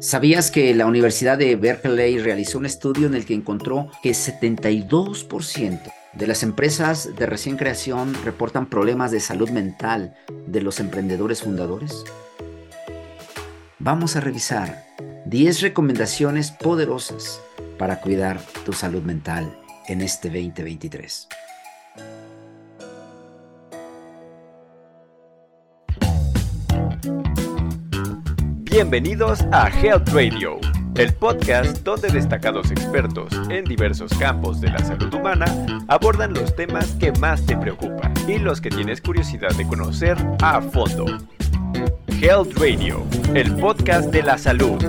¿Sabías que la Universidad de Berkeley realizó un estudio en el que encontró que 72% de las empresas de recién creación reportan problemas de salud mental de los emprendedores fundadores? Vamos a revisar 10 recomendaciones poderosas para cuidar tu salud mental en este 2023. Bienvenidos a Health Radio, el podcast donde destacados expertos en diversos campos de la salud humana abordan los temas que más te preocupan y los que tienes curiosidad de conocer a fondo. Health Radio, el podcast de la salud.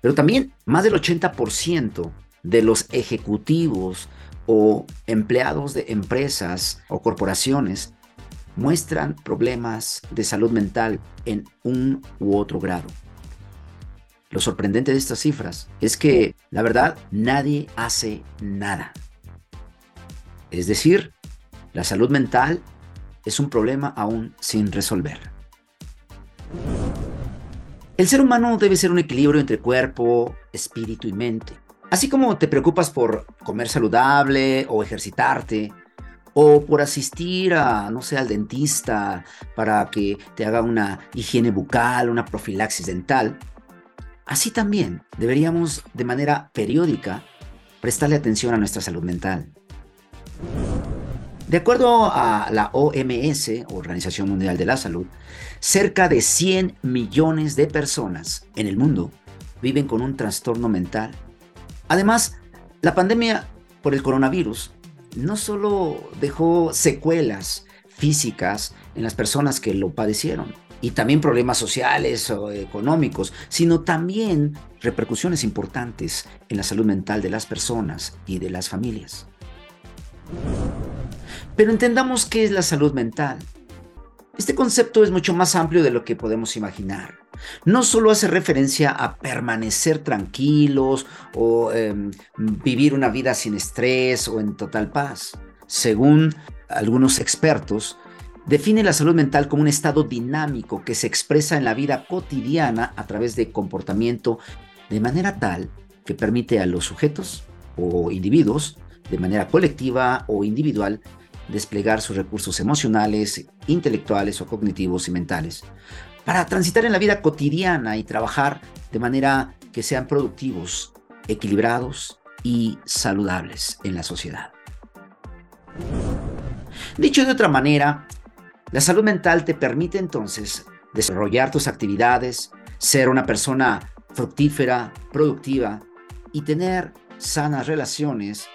Pero también más del 80% de los ejecutivos o empleados de empresas o corporaciones muestran problemas de salud mental en un u otro grado. Lo sorprendente de estas cifras es que, la verdad, nadie hace nada. Es decir, la salud mental es un problema aún sin resolver. El ser humano debe ser un equilibrio entre cuerpo, espíritu y mente. Así como te preocupas por comer saludable o ejercitarte, o por asistir a, no sé, al dentista para que te haga una higiene bucal, una profilaxis dental. Así también deberíamos de manera periódica prestarle atención a nuestra salud mental. De acuerdo a la OMS, Organización Mundial de la Salud, cerca de 100 millones de personas en el mundo viven con un trastorno mental. Además, la pandemia por el coronavirus no solo dejó secuelas físicas en las personas que lo padecieron, y también problemas sociales o económicos, sino también repercusiones importantes en la salud mental de las personas y de las familias. Pero entendamos qué es la salud mental. Este concepto es mucho más amplio de lo que podemos imaginar. No solo hace referencia a permanecer tranquilos o em, vivir una vida sin estrés o en total paz. Según algunos expertos, define la salud mental como un estado dinámico que se expresa en la vida cotidiana a través de comportamiento de manera tal que permite a los sujetos o individuos, de manera colectiva o individual, desplegar sus recursos emocionales, intelectuales o cognitivos y mentales para transitar en la vida cotidiana y trabajar de manera que sean productivos, equilibrados y saludables en la sociedad. Dicho de otra manera, la salud mental te permite entonces desarrollar tus actividades, ser una persona fructífera, productiva y tener sanas relaciones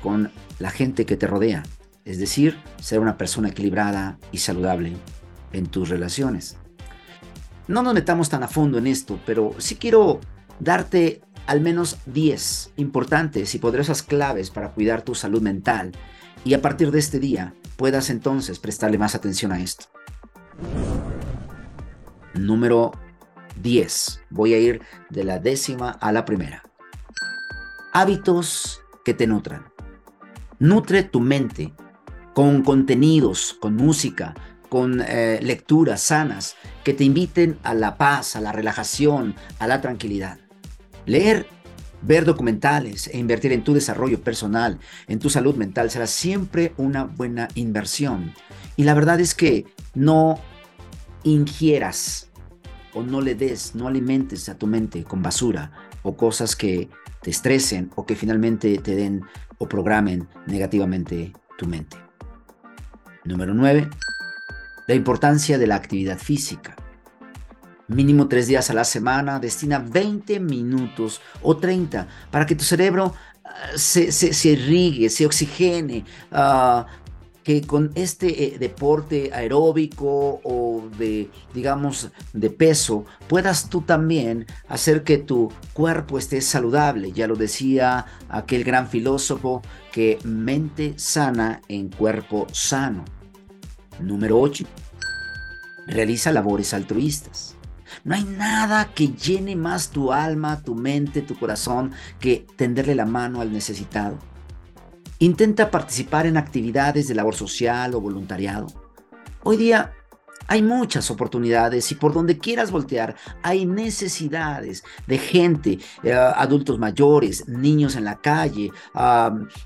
con la gente que te rodea es decir, ser una persona equilibrada y saludable en tus relaciones. No nos metamos tan a fondo en esto, pero sí quiero darte al menos 10 importantes y poderosas claves para cuidar tu salud mental y a partir de este día puedas entonces prestarle más atención a esto. Número 10. Voy a ir de la décima a la primera. Hábitos que te nutran. Nutre tu mente con contenidos, con música, con eh, lecturas sanas que te inviten a la paz, a la relajación, a la tranquilidad. Leer, ver documentales e invertir en tu desarrollo personal, en tu salud mental, será siempre una buena inversión. Y la verdad es que no ingieras o no le des, no alimentes a tu mente con basura o cosas que te estresen o que finalmente te den o programen negativamente tu mente. Número 9. La importancia de la actividad física. Mínimo tres días a la semana, destina 20 minutos o 30 para que tu cerebro ah, se, se, irrigue, se oxigene, ah, que con este eh, deporte aeróbico o de, digamos, de peso, puedas tú también hacer que tu cuerpo esté saludable. Ya lo decía aquel gran filósofo, que mente sana en cuerpo sano. Número 8. Realiza labores altruistas. No hay nada que llene más tu alma, tu mente, tu corazón que tenderle la mano al necesitado. Intenta participar en actividades de labor social o voluntariado. Hoy día Hay muchas oportunidades y por donde quieras voltear hay necesidades de gente, eh, adultos mayores, niños en la calle,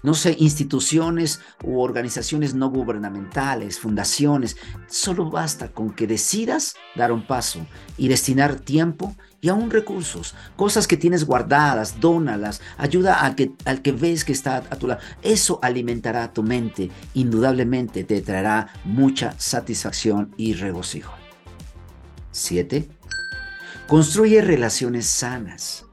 no sé, instituciones u organizaciones no gubernamentales, fundaciones. Solo basta con que decidas dar un paso y destinar tiempo y aún recursos, cosas que tienes guardadas, dónalas, ayuda al que, al que ves que está a tu lado. Eso alimentará tu mente, indudablemente te traerá mucha satisfacción y regocijo. 7. Construye relaciones sanas.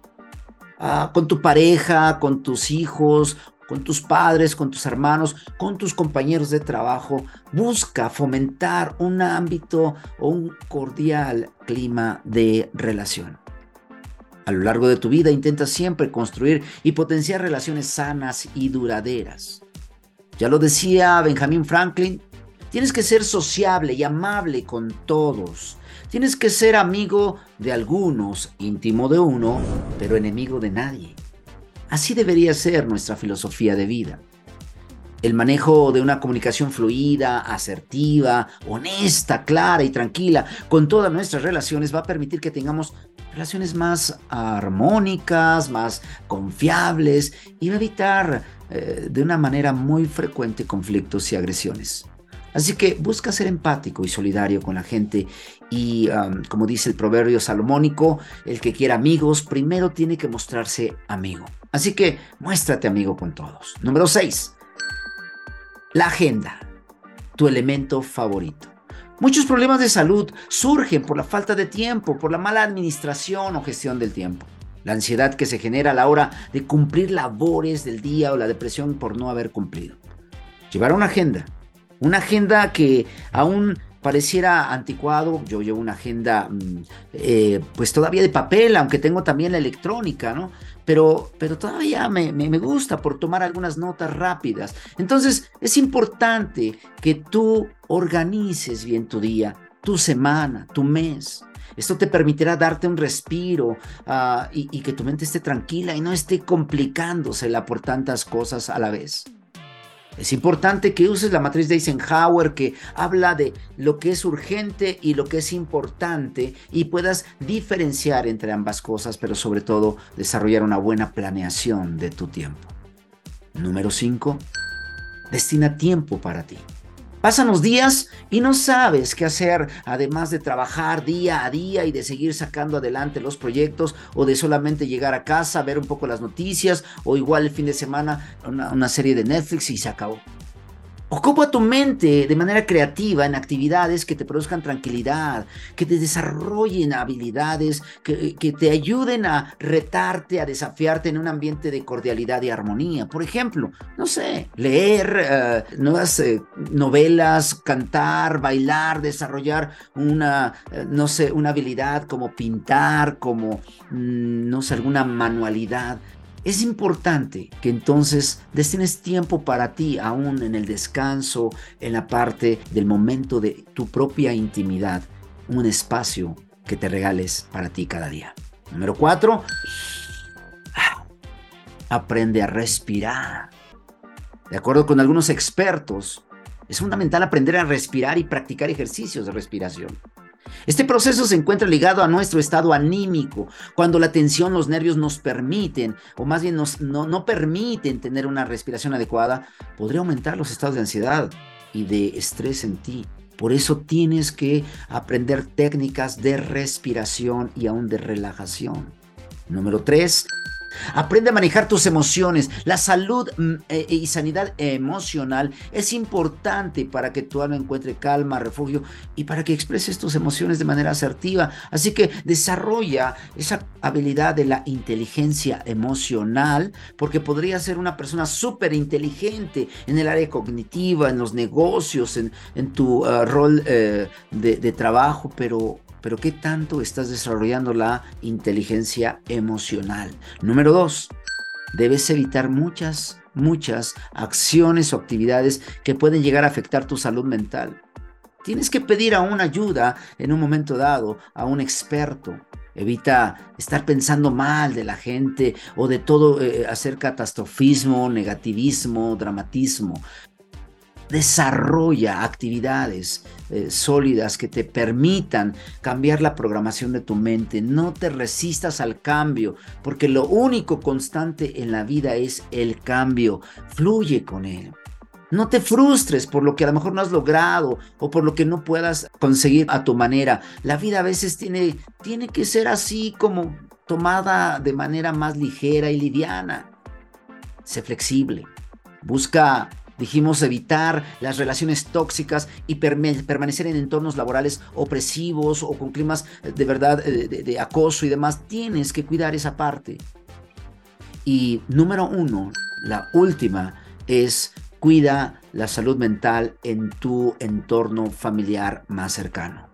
Ah, con tu pareja, con tus hijos, con tus padres, con tus hermanos, con tus compañeros de trabajo. Busca fomentar un ámbito o un cordial clima de relación. A lo largo de tu vida intenta siempre construir y potenciar relaciones sanas y duraderas. Ya lo decía Benjamin Franklin, tienes que ser sociable y amable con todos. Tienes que ser amigo de algunos, íntimo de uno, pero enemigo de nadie. Así debería ser nuestra filosofía de vida. El manejo de una comunicación fluida, asertiva, honesta, clara y tranquila con todas nuestras relaciones va a permitir que tengamos relaciones más armónicas, más confiables y va a evitar eh, de una manera muy frecuente conflictos y agresiones. Así que busca ser empático y solidario con la gente y, como dice el proverbio salomónico, el que quiera amigos primero tiene que mostrarse amigo. Así que muéstrate amigo con todos. Número 6. La agenda, tu elemento favorito. Muchos problemas de salud surgen por la falta de tiempo, por la mala administración o gestión del tiempo. La ansiedad que se genera a la hora de cumplir labores del día o la depresión por no haber cumplido. Llevar una agenda una agenda que aún pareciera anticuado. Yo llevo una agenda, mm, eh, pues todavía de papel, aunque tengo también la electrónica, ¿no? Pero, pero todavía me, me, gusta por tomar algunas notas rápidas. Entonces, es importante que tú organices bien tu día, tu semana, tu mes. Esto te permitirá darte un respiro ah, y, y que tu mente esté tranquila y no esté complicándosela por tantas cosas a la vez. Es importante que uses la matriz de Eisenhower que habla de lo que es urgente y lo que es importante y puedas diferenciar entre ambas cosas, pero sobre todo desarrollar una buena planeación de tu tiempo. Número 5. Destina tiempo para ti. Pasan los días y no sabes qué hacer, además de trabajar día a día y de seguir sacando adelante los proyectos o de solamente llegar a casa, ver un poco las noticias o igual el fin de semana una, una serie de Netflix y se acabó. Ocupa tu mente de manera creativa en actividades que te produzcan tranquilidad, que te desarrollen habilidades, que, te ayuden a retarte, a desafiarte en un ambiente de cordialidad y armonía. Por ejemplo, no sé, leer eh, nuevas eh, novelas, cantar, bailar, desarrollar una, eh, no sé, una habilidad como pintar, como, mm, no sé, alguna manualidad. Es importante que entonces destines tiempo para ti, aún en el descanso, en la parte del momento de tu propia intimidad, un espacio que te regales para ti cada día. Número cuatro, aprende a respirar. De acuerdo con algunos expertos, es fundamental aprender a respirar y practicar ejercicios de respiración. Este proceso se encuentra ligado a nuestro estado anímico, cuando la tensión, los nervios nos permiten, o más bien nos, no, no permiten tener una respiración adecuada, podría aumentar los estados de ansiedad y de estrés en ti. Por eso tienes que aprender técnicas de respiración y aún de relajación. Número 3. Aprende a manejar tus emociones. La salud mm, eh, y sanidad emocional es importante para que tu alma encuentre calma, refugio y para que expreses tus emociones de manera asertiva. Así que desarrolla esa habilidad de la inteligencia emocional porque podría ser una persona súper inteligente en el área cognitiva, en los negocios, en, tu uh, rol eh, de trabajo, pero pero ¿qué tanto estás desarrollando la inteligencia emocional? Número dos, debes evitar muchas, muchas acciones o actividades que pueden llegar a afectar tu salud mental. Tienes que pedir a una ayuda en un momento dado, a un experto. Evita estar pensando mal de la gente o de todo, eh, hacer catastrofismo, negativismo, dramatismo. desarrolla actividades eh, sólidas que te permitan cambiar la programación de tu mente. No te resistas al cambio, porque lo único constante en la vida es el cambio. Fluye con él. No te frustres por lo que a lo mejor no has logrado o por lo que no puedas conseguir a tu manera. La vida a veces tiene, tiene que ser así como tomada de manera más ligera y liviana. Sé flexible. Busca, dijimos, evitar las relaciones tóxicas y permanecer en entornos laborales opresivos o con climas de verdad de, de acoso y demás. Tienes que cuidar esa parte. Y número uno, la última, es Cuida la salud mental en tu entorno familiar más cercano.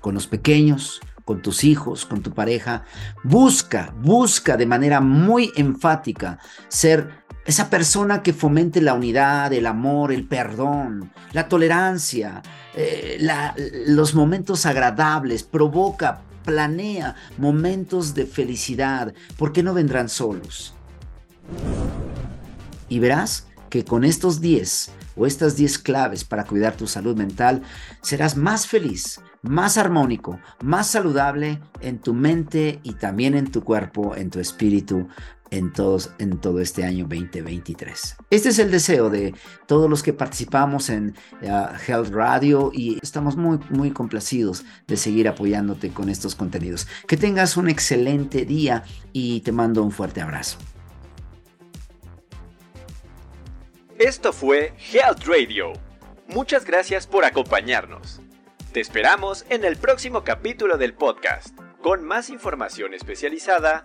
Con los pequeños, con tus hijos, con tu pareja. Busca, busca de manera muy enfática ser esa persona que fomente la unidad, el amor, el perdón, la tolerancia, eh, los momentos agradables, provoca, planea momentos de felicidad, porque no vendrán solos. Y verás que con estos 10 o estas 10 claves para cuidar tu salud mental, serás más feliz, más armónico, más saludable en tu mente y también en tu cuerpo, en tu espíritu, en, todo este año 2023. Este es el deseo de todos los que participamos en uh, Health Radio y estamos muy, muy complacidos de seguir apoyándote con estos contenidos. Que tengas un excelente día y te mando un fuerte abrazo. Esto fue Health Radio. Muchas gracias por acompañarnos. Te esperamos en el próximo capítulo del podcast, con más información especializada,